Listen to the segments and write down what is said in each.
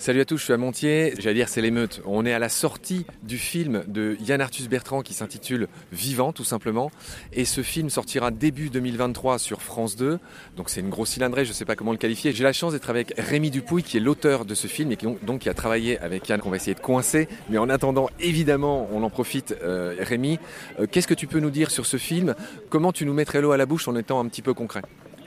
Salut à tous, je suis à Montier. J'allais dire c'est l'émeute. On est à la sortie du film de Yann Arthus Bertrand qui s'intitule Vivant tout simplement. Et ce film sortira début 2023 sur France 2. Donc c'est une grosse cylindrée, je ne sais pas comment le qualifier. J'ai la chance d'être avec Rémi Dupouille qui est l'auteur de ce film et qui a travaillé avec Yann qu'on va essayer de coincer. Mais en attendant, évidemment, on en profite. Euh, Rémi, euh, qu'est-ce que tu peux nous dire sur ce film? Comment tu nous mettrais l'eau à la bouche en étant un petit peu concret?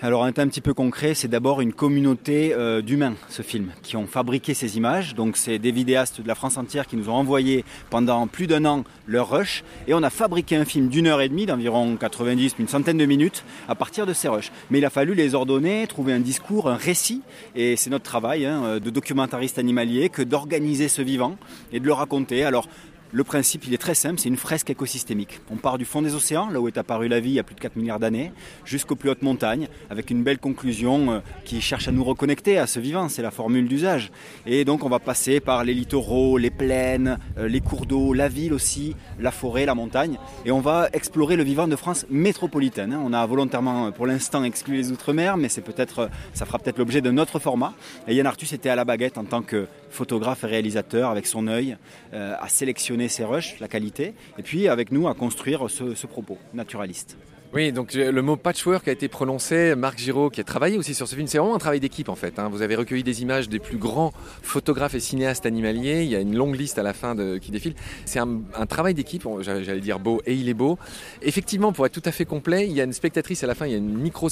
Alors, étant un petit peu concret, c'est d'abord une communauté euh, d'humains, ce film, qui ont fabriqué ces images. Donc, c'est des vidéastes de la France entière qui nous ont envoyé pendant plus d'un an leur rush. Et on a fabriqué un film d'une heure et demie, d'environ 90, une centaine de minutes, à partir de ces rushs. Mais il a fallu les ordonner, trouver un discours, un récit. Et c'est notre travail hein, de documentariste animalier que d'organiser ce vivant et de le raconter. Alors, le principe, il est très simple, c'est une fresque écosystémique. On part du fond des océans, là où est apparue la vie il y a plus de 4 milliards d'années, jusqu'aux plus hautes montagnes, avec une belle conclusion euh, qui cherche à nous reconnecter à ce vivant, c'est la formule d'usage. Et donc on va passer par les littoraux, les plaines, euh, les cours d'eau, la ville aussi, la forêt, la montagne, et on va explorer le vivant de France métropolitaine. Hein. On a volontairement pour l'instant exclu les Outre-mer, mais c'est peut-être, ça fera peut-être l'objet d'un autre format. Et Yann Arthus était à la baguette en tant que photographe et réalisateur avec son œil euh, à sélectionner ses rushs, la qualité, et puis avec nous à construire ce, propos naturaliste. Oui, donc le mot patchwork a été prononcé. Marc Giraud, qui a travaillé aussi sur ce film, c'est vraiment un travail d'équipe en fait. Hein. Vous avez recueilli des images des plus grands photographes et cinéastes animaliers. Il y a une longue liste à la fin qui défile. C'est un, un, travail d'équipe, j'allais dire beau, et il est beau. Effectivement, pour être tout à fait complet, il y a une spectatrice à la fin, il y a une micro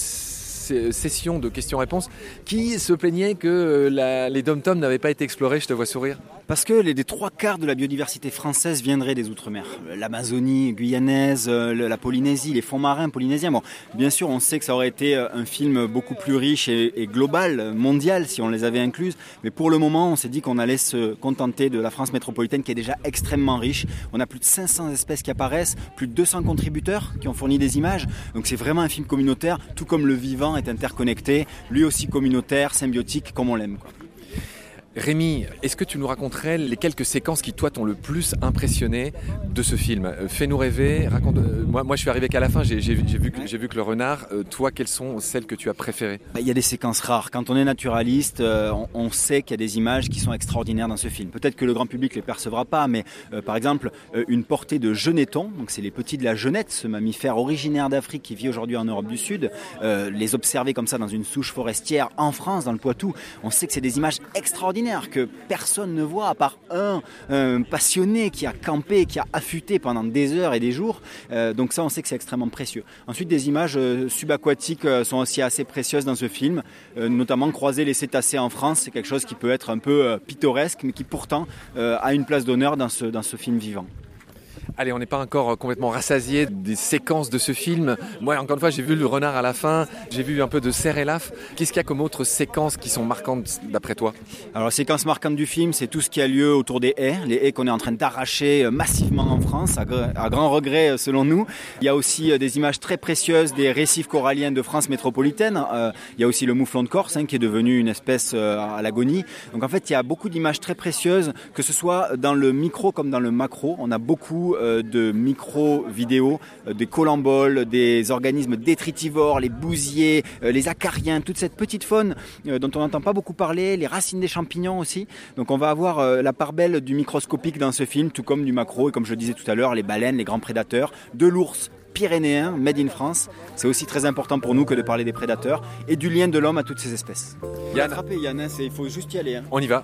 session de questions-réponses qui se plaignait que euh, les dom-toms n'avaient pas été explorés. Je te vois sourire. Parce que les, trois quarts de la biodiversité française viendraient des Outre-mer. L'Amazonie guyanaise, euh, la Polynésie, les fonds marins polynésiens. Bien sûr, on sait que ça aurait été euh, un film beaucoup plus riche et, global, mondial, si on les avait incluses. Mais pour le moment, on s'est dit qu'on allait se contenter de la France métropolitaine qui est déjà extrêmement riche. On a plus de 500 espèces qui apparaissent, plus de 200 contributeurs qui ont fourni des images. Donc c'est vraiment un film communautaire, tout comme le vivant est interconnecté, lui aussi communautaire, symbiotique, comme on l'aime. Rémi, est-ce que tu nous raconterais les quelques séquences qui, toi, t'ont le plus impressionné de ce film? Euh, Fais-nous rêver, raconte. Euh, moi, moi, je suis arrivé qu'à la fin, j'ai vu, que, le renard. Euh, toi, quelles sont celles que tu as préférées? Bah, Il y a des séquences rares. Quand on est naturaliste, on, sait qu'il y a des images qui sont extraordinaires dans ce film. Peut-être que le grand public ne les percevra pas, mais par exemple, une portée de genetons, donc c'est les petits de la genette, ce mammifère originaire d'Afrique qui vit aujourd'hui en Europe du Sud, les observer comme ça dans une souche forestière en France, dans le Poitou, on sait que c'est des images extraordinaires que personne ne voit à part un, passionné qui a campé, qui a affûté pendant des heures et des jours. Euh, donc ça, on sait que c'est extrêmement précieux. Ensuite, des images euh, subaquatiques euh, sont aussi assez précieuses dans ce film, notamment croiser les cétacés en France, c'est quelque chose qui peut être un peu pittoresque, mais qui pourtant a une place d'honneur dans ce, dans ce film vivant. Allez, on n'est pas encore complètement rassasié des séquences de ce film. Moi, encore une fois, j'ai vu le renard à la fin, j'ai vu un peu de Serre et Laf. Qu'est-ce qu'il y a comme autres séquences qui sont marquantes d'après toi? Alors, la séquence marquante du film, c'est tout ce qui a lieu autour des haies, les haies qu'on est en train d'arracher euh, massivement en France, à, grand regret euh, selon nous. Il y a aussi euh, des images très précieuses des récifs coralliens de France métropolitaine. Il y a aussi le mouflon de Corse, hein, qui est devenu une espèce à l'agonie. Donc, en fait, il y a beaucoup d'images très précieuses, que ce soit dans le micro comme dans le macro. On a beaucoup euh, de micro-vidéos, euh, des colamboles, des organismes détritivores, les bousiers, euh, les acariens, toute cette petite faune dont on n'entend pas beaucoup parler, les racines des champignons aussi. Donc on va avoir la part belle du microscopique dans ce film, tout comme du macro, et comme je le disais tout à l'heure, les baleines, les grands prédateurs, de l'ours, pyrénéen, made in France. C'est aussi très important pour nous que de parler des prédateurs et du lien de l'homme à toutes ces espèces. Yann, Yann, hein, il faut juste y aller. Hein. On y va.